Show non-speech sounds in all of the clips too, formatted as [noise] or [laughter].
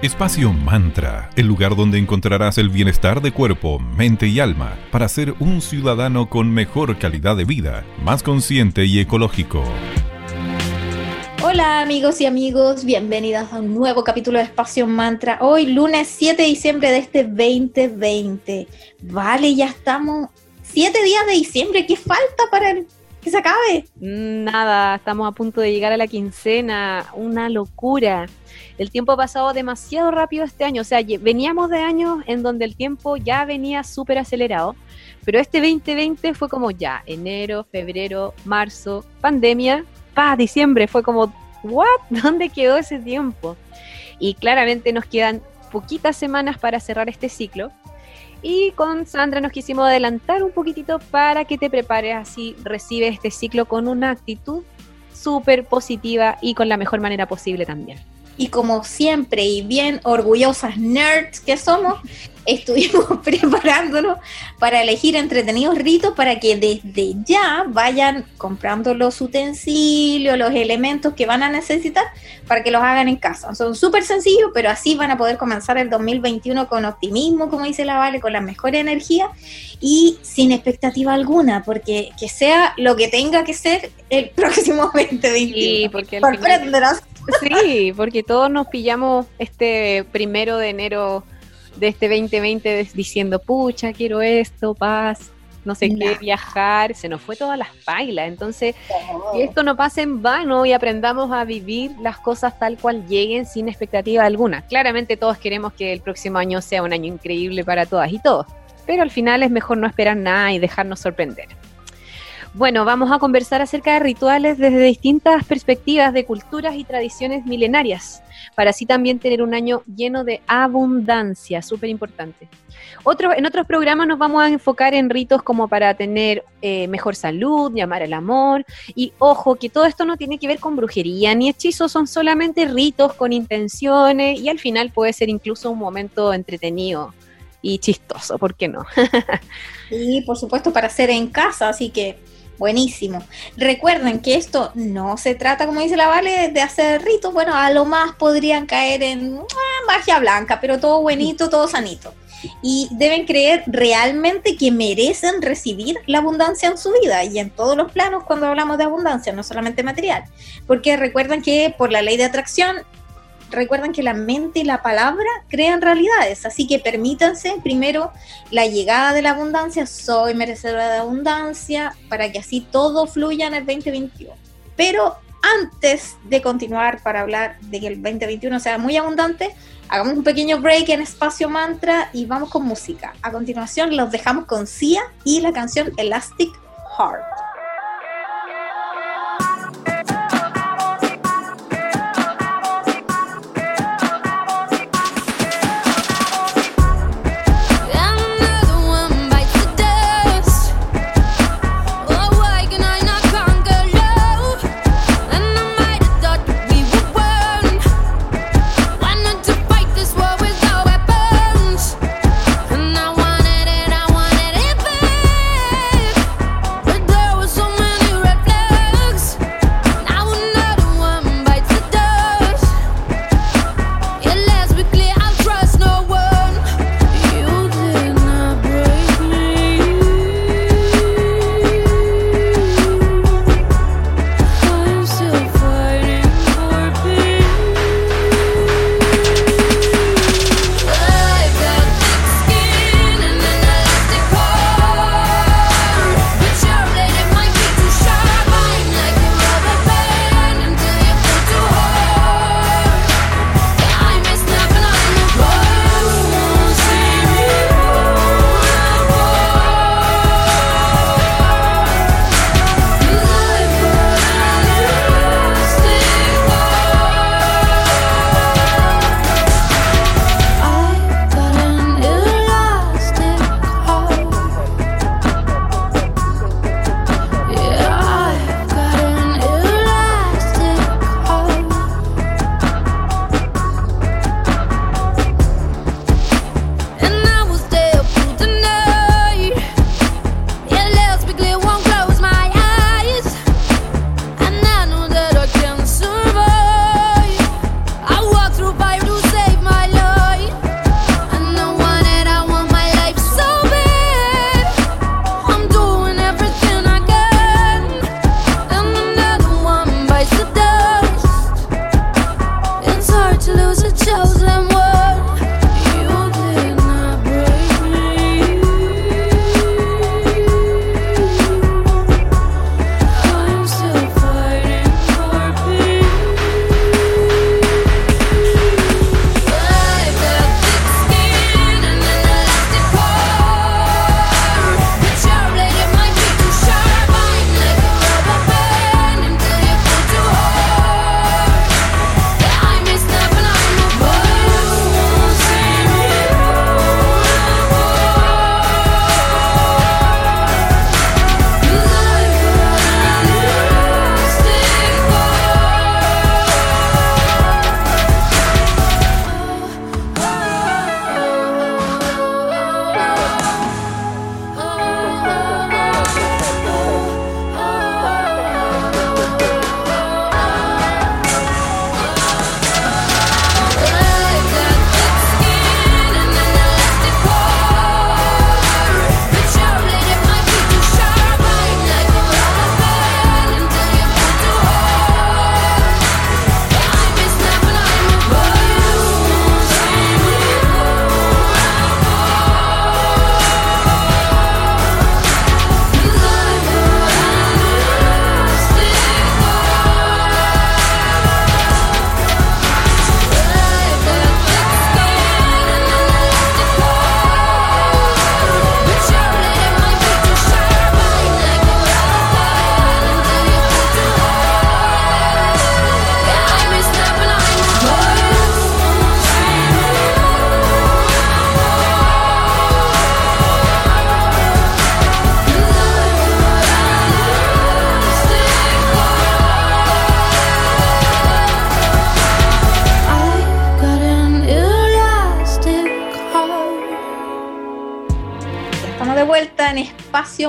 Espacio Mantra, el lugar donde encontrarás el bienestar de cuerpo, mente y alma para ser un ciudadano con mejor calidad de vida, más consciente y ecológico. Hola amigos y amigos, bienvenidos a un nuevo capítulo de Espacio Mantra. Hoy lunes 7 de diciembre de este 2020. Vale, ya estamos 7 días de diciembre, ¿qué falta para que se acabe? Nada, estamos a punto de llegar a la quincena, una locura el tiempo ha pasado demasiado rápido este año. O sea, veníamos de años en donde el tiempo ya venía súper acelerado, pero este 2020 fue como ya, enero, febrero, marzo, pandemia, pa, diciembre, fue como, ¿what? [laughs] ¿Dónde quedó ese tiempo? Y claramente nos quedan poquitas semanas para cerrar este ciclo. Y con Sandra nos quisimos adelantar un poquitito para que te prepares así recibes este ciclo con una actitud súper positiva y con la mejor manera posible también y como siempre y bien orgullosas nerds que somos, estuvimos [laughs] preparándonos para elegir entretenidos ritos para que desde ya vayan comprando los utensilios, los elementos que van a necesitar para que los hagan en casa. Son súper sencillos, pero así van a poder comenzar el 2021 con optimismo, como dice la Vale, con la mejor energía y sin expectativa alguna, porque que sea lo que tenga que ser el [laughs] próximo 2021. Sí, porque Sorprenderás. Sí, porque todos nos pillamos este primero de enero de este 2020 diciendo, pucha, quiero esto, paz, no sé qué, viajar, se nos fue todas las bailas. Entonces, que esto no pase en vano y aprendamos a vivir las cosas tal cual lleguen sin expectativa alguna. Claramente todos queremos que el próximo año sea un año increíble para todas y todos, pero al final es mejor no esperar nada y dejarnos sorprender. Bueno, vamos a conversar acerca de rituales desde distintas perspectivas de culturas y tradiciones milenarias, para así también tener un año lleno de abundancia, súper importante. Otro, en otros programas nos vamos a enfocar en ritos como para tener eh, mejor salud, llamar al amor, y ojo, que todo esto no tiene que ver con brujería ni hechizos, son solamente ritos con intenciones y al final puede ser incluso un momento entretenido y chistoso, ¿por qué no? [laughs] y por supuesto para hacer en casa, así que Buenísimo. Recuerden que esto no se trata, como dice la Vale, de hacer ritos. Bueno, a lo más podrían caer en ah, magia blanca, pero todo buenito, todo sanito. Y deben creer realmente que merecen recibir la abundancia en su vida y en todos los planos cuando hablamos de abundancia, no solamente material. Porque recuerden que por la ley de atracción recuerden que la mente y la palabra crean realidades, así que permítanse primero la llegada de la abundancia, soy merecedora de abundancia, para que así todo fluya en el 2021. Pero antes de continuar para hablar de que el 2021 sea muy abundante, hagamos un pequeño break en espacio mantra y vamos con música. A continuación los dejamos con Sia y la canción Elastic Heart.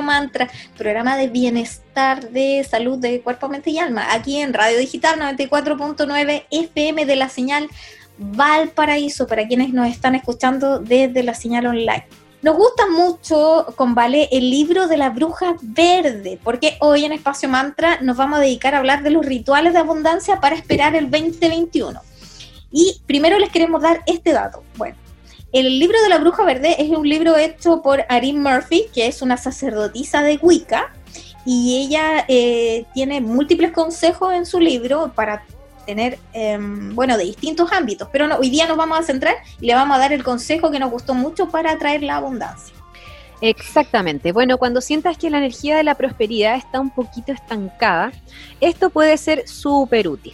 Mantra, programa de bienestar de salud de cuerpo, mente y alma, aquí en Radio Digital 94.9 FM de la señal Valparaíso, para quienes nos están escuchando desde la señal online. Nos gusta mucho con Vale el libro de la bruja verde, porque hoy en Espacio Mantra nos vamos a dedicar a hablar de los rituales de abundancia para esperar el 2021. Y primero les queremos dar este dato. Bueno, el libro de la bruja verde es un libro hecho por Arin Murphy, que es una sacerdotisa de Wicca, y ella eh, tiene múltiples consejos en su libro para tener, em, bueno, de distintos ámbitos, pero hoy día nos vamos a centrar y le vamos a dar el consejo que nos gustó mucho para atraer la abundancia. Exactamente. Bueno, cuando sientas que la energía de la prosperidad está un poquito estancada, esto puede ser súper útil.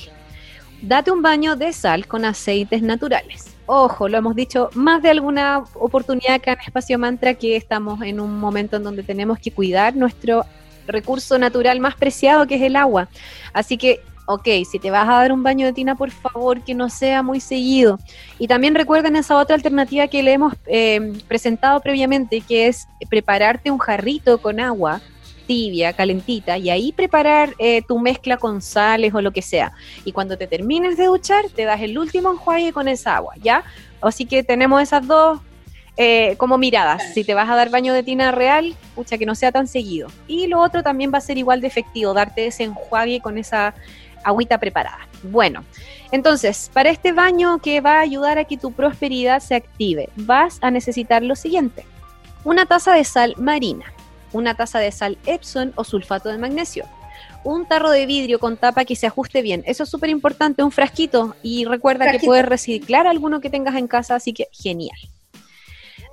Date un baño de sal con aceites naturales. Ojo, lo hemos dicho más de alguna oportunidad acá en Espacio Mantra que estamos en un momento en donde tenemos que cuidar nuestro recurso natural más preciado que es el agua. Así que ok, si te vas a dar un baño de tina, por favor, que no sea muy seguido. Y también recuerden esa otra alternativa que le hemos eh, presentado previamente, que es prepararte un jarrito con agua tibia, calentita, y ahí preparar eh, tu mezcla con sales o lo que sea. Y cuando te termines de duchar, te das el último enjuague con esa agua, ¿ya? Así que tenemos esas dos eh, como miradas. Si te vas a dar baño de tina real, pucha, que no sea tan seguido. Y lo otro también va a ser igual de efectivo, darte ese enjuague con esa agüita preparada. Bueno, entonces, para este baño que va a ayudar a que tu prosperidad se active, vas a necesitar lo siguiente. Una taza de sal marina, una taza de sal Epson o sulfato de magnesio, un tarro de vidrio con tapa que se ajuste bien. Eso es súper importante, un frasquito. Y recuerda que puedes reciclar alguno que tengas en casa, así que genial.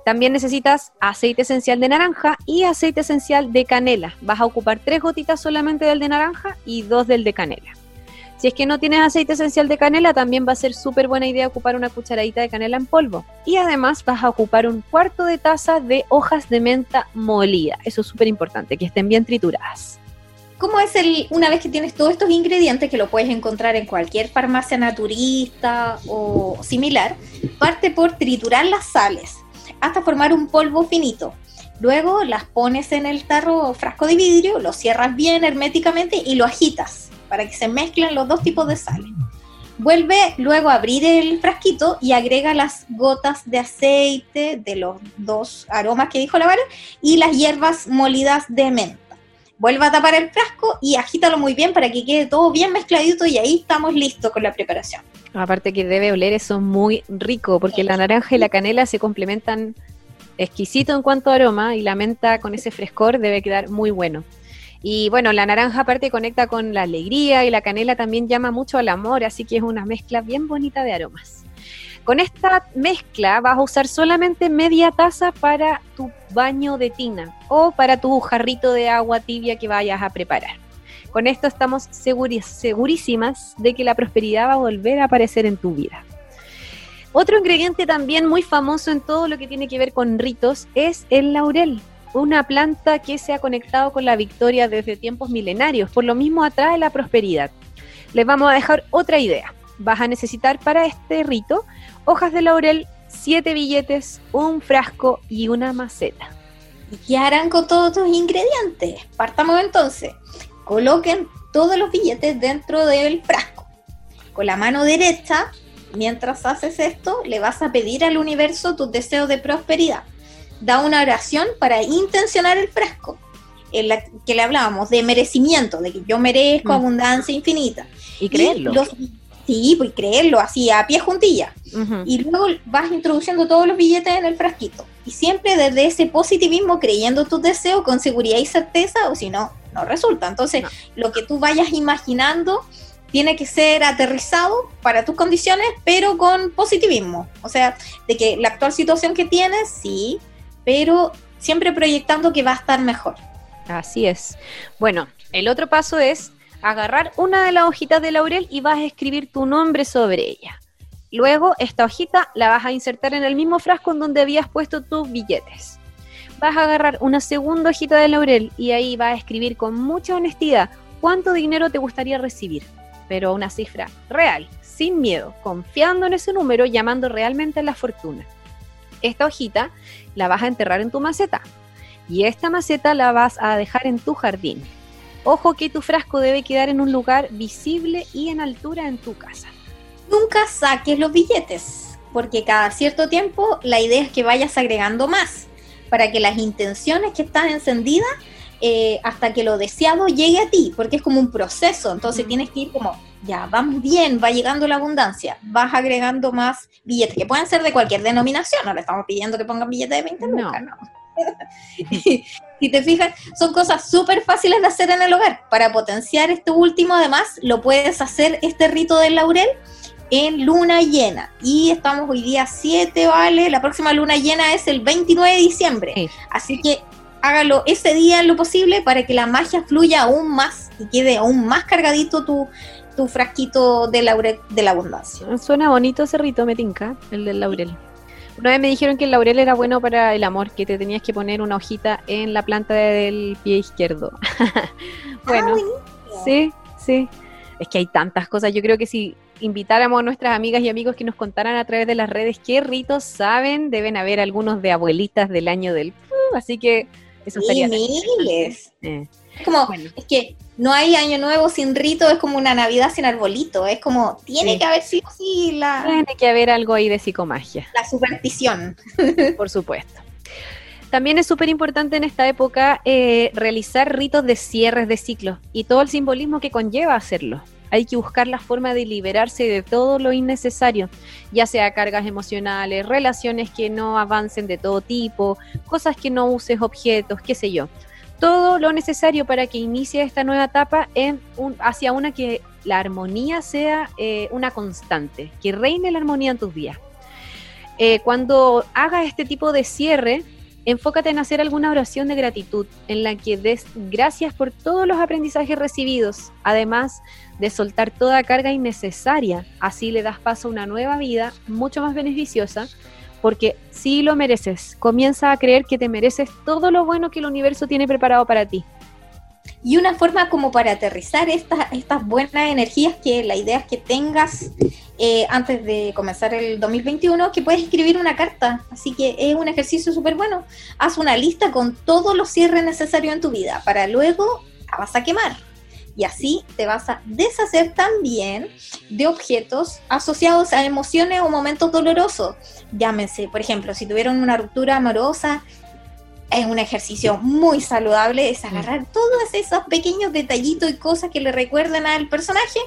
También necesitas aceite esencial de naranja y aceite esencial de canela. Vas a ocupar tres gotitas solamente del de naranja y dos del de canela. Si es que no tienes aceite esencial de canela, también va a ser súper buena idea ocupar una cucharadita de canela en polvo. Y además vas a ocupar un cuarto de taza de hojas de menta molida. Eso es súper importante, que estén bien trituradas. ¿Cómo es el, una vez que tienes todos estos ingredientes que lo puedes encontrar en cualquier farmacia naturista o similar? Parte por triturar las sales hasta formar un polvo finito. Luego las pones en el tarro o frasco de vidrio, lo cierras bien herméticamente y lo agitas para que se mezclen los dos tipos de sales. Vuelve luego a abrir el frasquito y agrega las gotas de aceite de los dos aromas que dijo la Vale y las hierbas molidas de menta. Vuelve a tapar el frasco y agítalo muy bien para que quede todo bien mezcladito y ahí estamos listos con la preparación. Aparte que debe oler eso muy rico porque la naranja y la canela se complementan exquisito en cuanto a aroma y la menta con ese frescor debe quedar muy bueno. Y bueno, la naranja aparte conecta con la alegría y la canela también llama mucho al amor, así que es una mezcla bien bonita de aromas. Con esta mezcla vas a usar solamente media taza para tu baño de tina o para tu jarrito de agua tibia que vayas a preparar. Con esto estamos segurísimas de que la prosperidad va a volver a aparecer en tu vida. Otro ingrediente también muy famoso en todo lo que tiene que ver con ritos es el laurel una planta que se ha conectado con la victoria desde tiempos milenarios, por lo mismo atrae la prosperidad. Les vamos a dejar otra idea. Vas a necesitar para este rito hojas de laurel, siete billetes, un frasco y una maceta. ¿Y qué harán con todos estos ingredientes? Partamos entonces. Coloquen todos los billetes dentro del frasco. Con la mano derecha, mientras haces esto, le vas a pedir al universo tus deseos de prosperidad da una oración para intencionar el frasco, en la que le hablábamos de merecimiento, de que yo merezco mm. abundancia infinita. Y creerlo. sí, pues creerlo así, a pie juntilla. Y luego vas introduciendo todos los billetes en el frasquito. Y siempre desde ese positivismo, creyendo tus deseos con seguridad y certeza, o si no, no resulta. Entonces, lo que tú vayas imaginando tiene que ser aterrizado para tus condiciones, pero con positivismo. O sea, de que la actual situación que tienes, sí, pero siempre proyectando que va a estar mejor. Así es. Bueno, el otro paso es agarrar una de las hojitas de laurel y vas a escribir tu nombre sobre ella. Luego, esta hojita la vas a insertar en el mismo frasco en donde habías puesto tus billetes. Vas a agarrar una segunda hojita de laurel y ahí vas a escribir con mucha honestidad cuánto dinero te gustaría recibir, pero una cifra real, sin miedo, confiando en ese número, llamando realmente a la fortuna. Esta hojita la vas a enterrar en tu maceta. Y esta maceta la vas a dejar en tu jardín. Ojo que tu frasco debe quedar en un lugar visible y en altura en tu casa. Nunca saques los billetes, porque cada cierto tiempo la idea es que vayas agregando más, para que las intenciones que están encendidas eh, hasta que lo deseado llegue a ti, porque es como un proceso, entonces tienes que ir como, ya, vamos bien, va llegando la abundancia, vas agregando más billetes, que pueden ser de cualquier denominación, no le estamos pidiendo que pongan billetes de 20 lucas, no. [laughs] si te fijas, son cosas súper fáciles de hacer en el hogar. Para potenciar esto último, además, lo puedes hacer este rito del laurel en luna llena. Y estamos hoy día 7, ¿vale? La próxima luna llena es el 29 de diciembre. Así que hágalo ese día lo posible para que la magia fluya aún más y quede aún más cargadito tu, tu frasquito de laurel de la abundancia. Suena bonito ese rito, metinca, el del laurel. Una vez me dijeron que el laurel era bueno para el amor, que te tenías que poner una hojita en la planta del pie izquierdo. [laughs] bueno, ah, sí, sí. Es que hay tantas cosas. Yo creo que si invitáramos a nuestras amigas y amigos que nos contaran a través de las redes qué ritos saben, deben haber algunos de abuelitas del año del... así que eso sería miles. Eh. Es como, es que no hay año nuevo sin rito, es como una Navidad sin arbolito, es como, tiene que haber sí sí la... Tiene que haber algo ahí de psicomagia. La superstición. [laughs] Por supuesto. También es súper importante en esta época eh, realizar ritos de cierres de ciclos y todo el simbolismo que conlleva hacerlo. Hay que buscar la forma de liberarse de todo lo innecesario, ya sea cargas emocionales, relaciones que no avancen de todo tipo, cosas que no uses objetos, qué sé yo. Todo lo necesario para que inicie esta nueva etapa hacia una que la armonía sea eh, una constante, que reine la armonía en tus días. Eh, cuando hagas este tipo de cierre, enfócate en hacer alguna oración de gratitud en la que des gracias por todos los aprendizajes recibidos, además de soltar toda carga innecesaria. Así le das paso a una nueva vida mucho más beneficiosa, porque si lo mereces, comienza a creer que te mereces todo lo bueno que el universo tiene preparado para ti y una forma como para aterrizar estas, estas buenas energías que la idea es que tengas eh, antes de comenzar el 2021, que puedes escribir una carta. Así que es un ejercicio súper bueno. Haz una lista con todos los cierres necesarios en tu vida para luego la vas a quemar. Y así te vas a deshacer también de objetos asociados a emociones o momentos dolorosos. Llámense, por ejemplo, si tuvieron una ruptura amorosa, es un ejercicio muy saludable, es agarrar todos esos pequeños detallitos y cosas que le recuerdan al personaje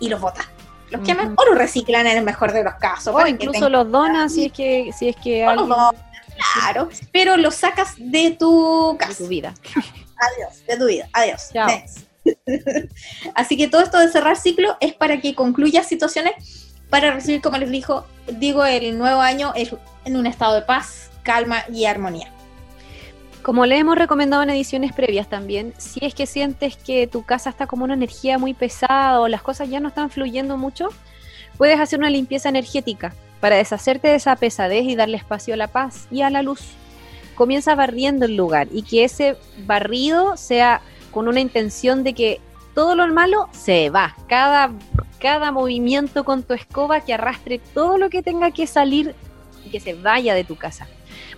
y los botan. Los queman o los reciclan en el mejor de los casos. O incluso los donas si es que, si es que Claro, pero los sacas de tu casa. De tu vida. Adiós, de tu vida. Adiós. [laughs] Así que todo esto de cerrar ciclo es para que concluya situaciones para recibir, como les dijo, digo, el nuevo año en un estado de paz, calma y armonía. Como le hemos recomendado en ediciones previas también, si es que sientes que tu casa está como una energía muy pesada o las cosas ya no están fluyendo mucho, puedes hacer una limpieza energética para deshacerte de esa pesadez y darle espacio a la paz y a la luz. Comienza barriendo el lugar y que ese barrido sea con una intención de que todo lo malo se va. Cada, cada movimiento con tu escoba que arrastre todo lo que tenga que salir y que se vaya de tu casa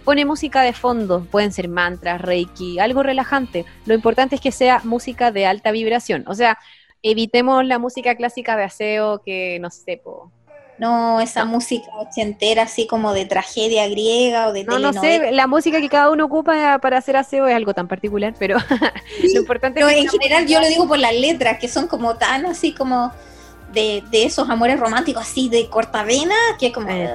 pone música de fondo, pueden ser mantras, reiki, algo relajante. Lo importante es que sea música de alta vibración. O sea, evitemos la música clásica de aseo que no sé, No, esa música ochentera así como de tragedia griega o de No, no sé, la música que cada uno ocupa para hacer aseo es algo tan particular, pero [laughs] lo importante es que en general yo lo digo por las letras, que son como tan así como de, esos amores románticos así de cortavena, que como... Eh.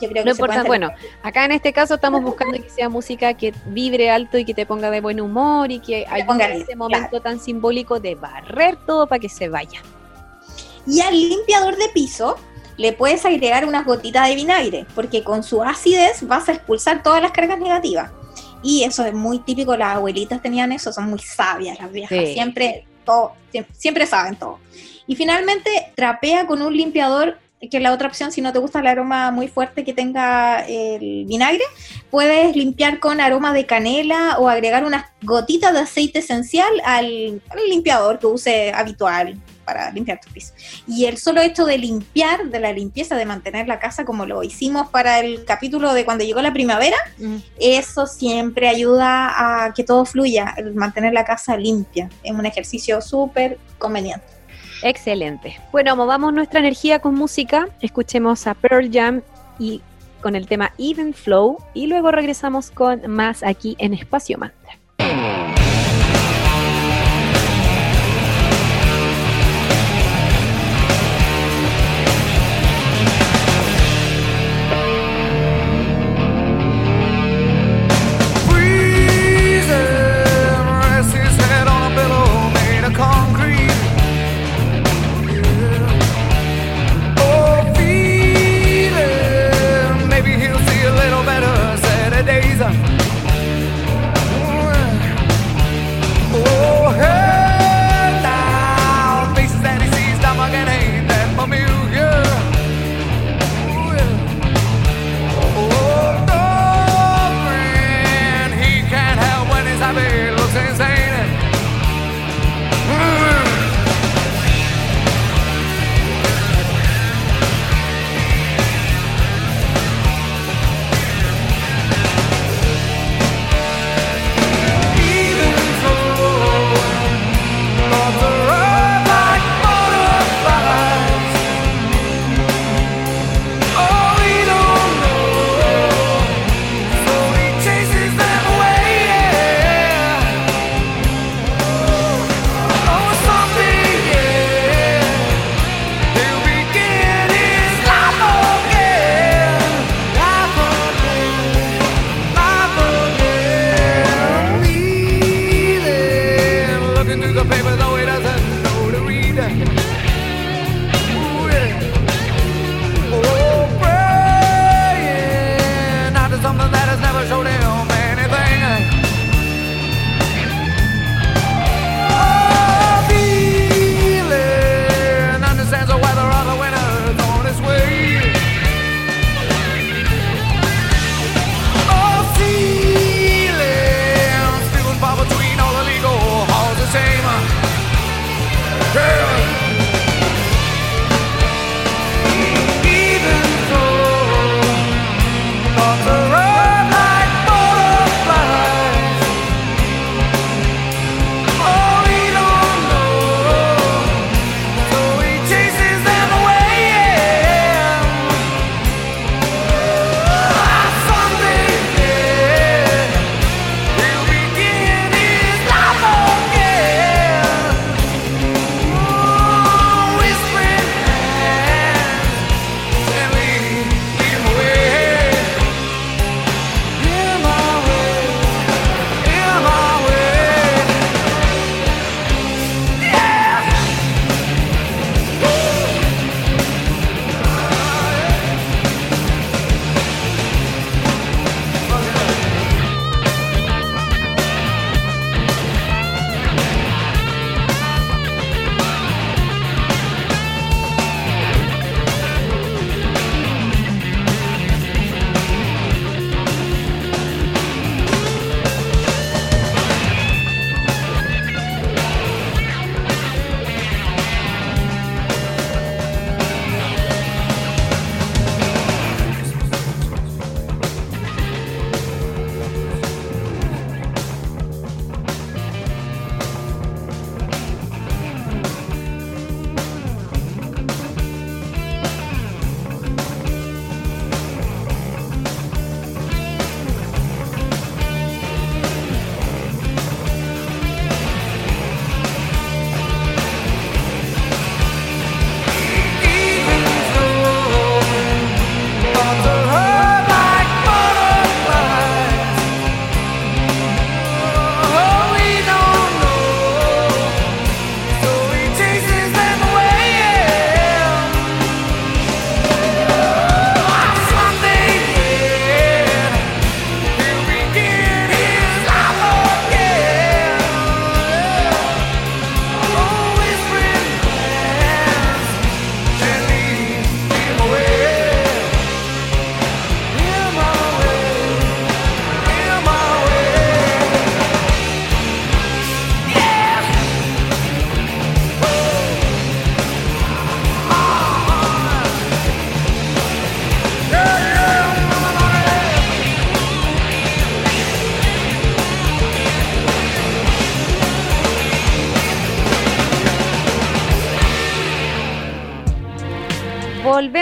yo creo que bueno, acá en este caso estamos buscando que sea música que vibre alto y que te ponga de buen humor y que haya ese momento tan simbólico de barrer todo para que se vaya. Y al limpiador de piso le puedes agregar unas gotitas de vinagre, porque con su acidez vas a expulsar todas las cargas negativas. Y eso es muy típico, las abuelitas tenían eso, son muy sabias las viejas, siempre, todo, siempre saben todo. Y finalmente, trapea con un limpiador, que es la otra opción, si no te gusta el aroma muy fuerte que tenga el vinagre, puedes limpiar con aroma de canela o agregar unas gotitas de aceite esencial al, limpiador que use habitual para limpiar tu piso. Y el solo hecho de limpiar, de la limpieza, de mantener la casa como lo hicimos para el capítulo de cuando llegó la primavera, mm. eso siempre ayuda a que todo fluya, el mantener la casa limpia. Es un ejercicio súper conveniente. Excelente. Bueno, movamos nuestra energía con música. Escuchemos a Pearl Jam y con el tema Even Flow y luego regresamos con más aquí en Espacio Mantra.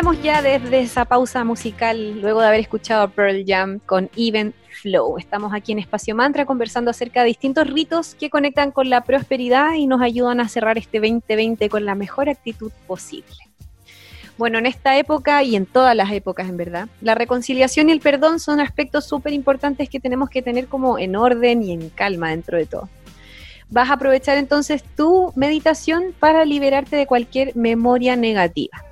Volvemos ya desde esa pausa musical, luego de haber escuchado Pearl Jam con Even Flow. Estamos aquí en Espacio Mantra conversando acerca de distintos ritos que conectan con la prosperidad y nos ayudan a cerrar este 2020 con la mejor actitud posible. Bueno, en esta época y en todas las épocas, en verdad, la reconciliación y el perdón son aspectos súper importantes que tenemos que tener como en orden y en calma dentro de todo. Vas a aprovechar entonces tu meditación para liberarte de cualquier memoria negativa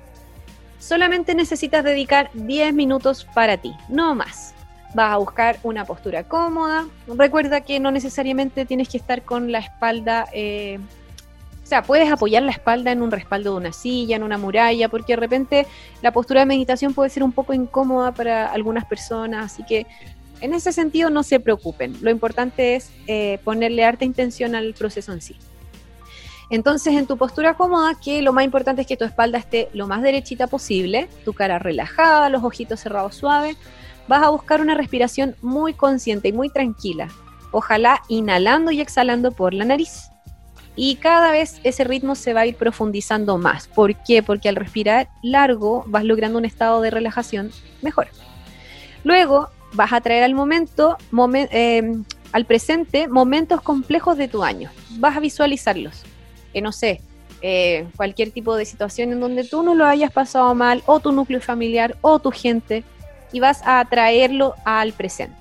solamente necesitas dedicar 10 minutos para ti, no más. Vas a buscar una postura cómoda. Recuerda que no necesariamente tienes que estar con la espalda, eh, o sea, puedes apoyar la espalda en un respaldo de una silla, en una muralla, porque de repente la postura de meditación puede ser un poco incómoda para algunas personas, así que en ese sentido no se preocupen. Lo importante es eh, ponerle harta intención al proceso en sí. Entonces, en tu postura cómoda, que lo más importante es que tu espalda esté lo más derechita posible, tu cara relajada, los ojitos cerrados suave, vas a buscar una respiración muy consciente y muy tranquila. Ojalá inhalando y exhalando por la nariz. Y cada vez ese ritmo se va a ir profundizando más. ¿Por qué? Porque al respirar largo vas logrando un estado de relajación mejor. Luego vas a traer al momento, eh, al presente, momentos complejos de tu año. Vas a visualizarlos no sé, eh, cualquier tipo de situación en donde tú no lo hayas pasado mal, o tu núcleo familiar, o tu gente, y vas a traerlo al presente.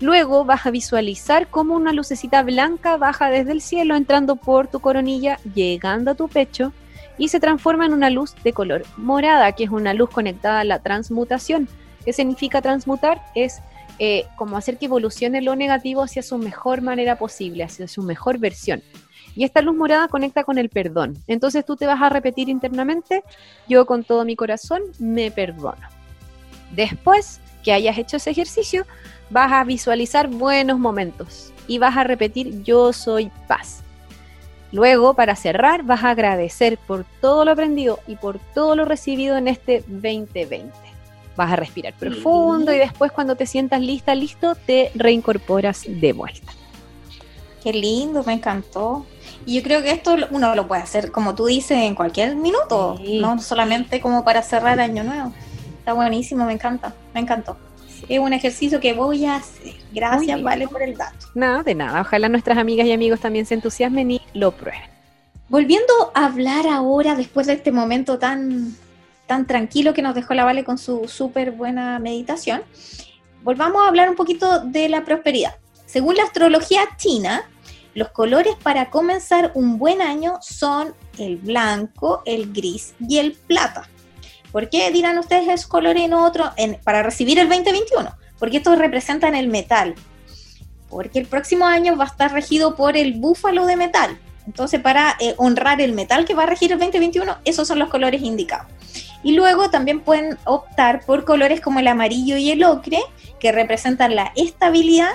Luego vas a visualizar cómo una lucecita blanca baja desde el cielo entrando por tu coronilla, llegando a tu pecho y se transforma en una luz de color morada, que es una luz conectada a la transmutación. ¿Qué significa transmutar? Es eh, como hacer que evolucione lo negativo hacia su mejor manera posible, hacia su mejor versión. Y esta luz morada conecta con el perdón. Entonces tú te vas a repetir internamente, yo con todo mi corazón me perdono. Después que hayas hecho ese ejercicio, vas a visualizar buenos momentos y vas a repetir yo soy paz. Luego, para cerrar, vas a agradecer por todo lo aprendido y por todo lo recibido en este 2020. Vas a respirar profundo y después cuando te sientas lista, listo, te reincorporas de vuelta. Qué lindo, me encantó. Y yo creo que esto uno lo puede hacer, como tú dices, en cualquier minuto, no solamente como para cerrar año nuevo. Está buenísimo, me encanta, me encantó. Es un ejercicio que voy a hacer. Gracias, Vale, por el dato. Nada, de nada. Ojalá nuestras amigas y amigos también se entusiasmen y lo prueben. Volviendo a hablar ahora, después de este momento tan, tan tranquilo que nos dejó la Vale con su súper buena meditación, volvamos a hablar un poquito de la prosperidad. Según la astrología china, los colores para comenzar un buen año son el blanco, el gris y el plata. ¿Por qué dirán ustedes es color y no para recibir el 2021? Porque estos representan el metal. Porque el próximo año va a estar regido por el búfalo de metal. Entonces, para eh, honrar el metal que va a regir el 2021, esos son los colores indicados. Y luego también pueden optar por colores como el amarillo y el ocre, que representan la estabilidad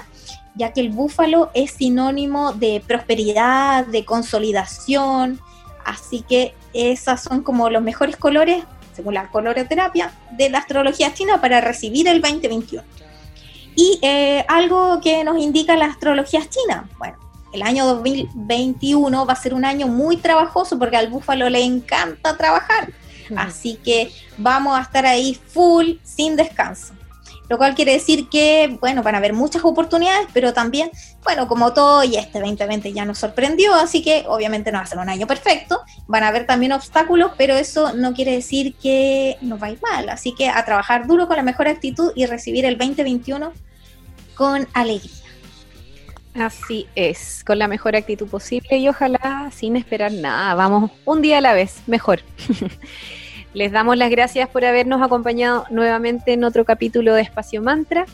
ya que el búfalo es sinónimo de prosperidad, de consolidación, así que esos son como los mejores colores, según la coloroterapia, de la astrología china para recibir el 2021. Y eh, algo que nos indica la astrología china, bueno, el año 2021 va a ser un año muy trabajoso porque al búfalo le encanta trabajar, así que vamos a estar ahí full, sin descanso lo cual quiere decir que, bueno, van a haber muchas oportunidades, pero también, bueno, como todo, y este 2020 ya nos sorprendió, así que obviamente no va a ser un año perfecto, van a haber también obstáculos, pero eso no quiere decir que nos va mal, así que a trabajar duro con la mejor actitud y recibir el 2021 con alegría. Así es, con la mejor actitud posible y ojalá sin esperar nada, vamos un día a la vez, mejor. [laughs] Les damos las gracias por habernos acompañado nuevamente en otro capítulo de Espacio Mantra.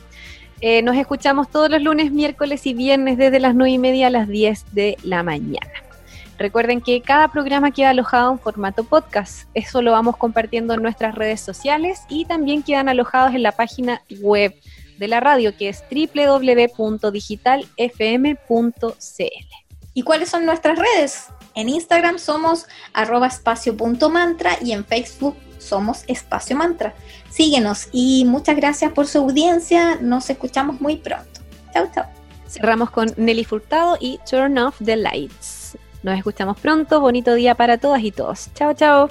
Eh, nos escuchamos todos los lunes, miércoles y viernes desde las 9 y media a las 10 de la mañana. Recuerden que cada programa queda alojado en formato podcast. Eso lo vamos compartiendo en nuestras redes sociales y también quedan alojados en la página web de la radio que es www.digitalfm.cl. ¿Y cuáles son nuestras redes? En Instagram somos arroba espacio.mantra y en Facebook somos espacio mantra. Síguenos y muchas gracias por su audiencia. Nos escuchamos muy pronto. Chau, chau. Cerramos con Nelly Furtado y Turn Off the Lights. Nos escuchamos pronto. Bonito día para todas y todos. Chao, chao.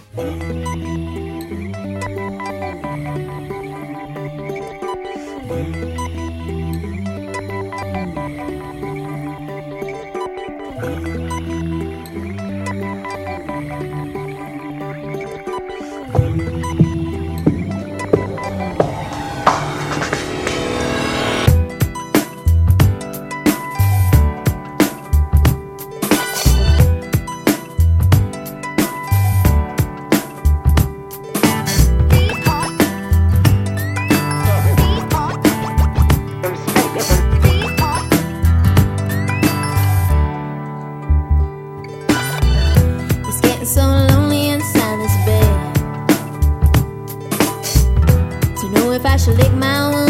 so lonely inside this bed. To know if I should lick my wounds.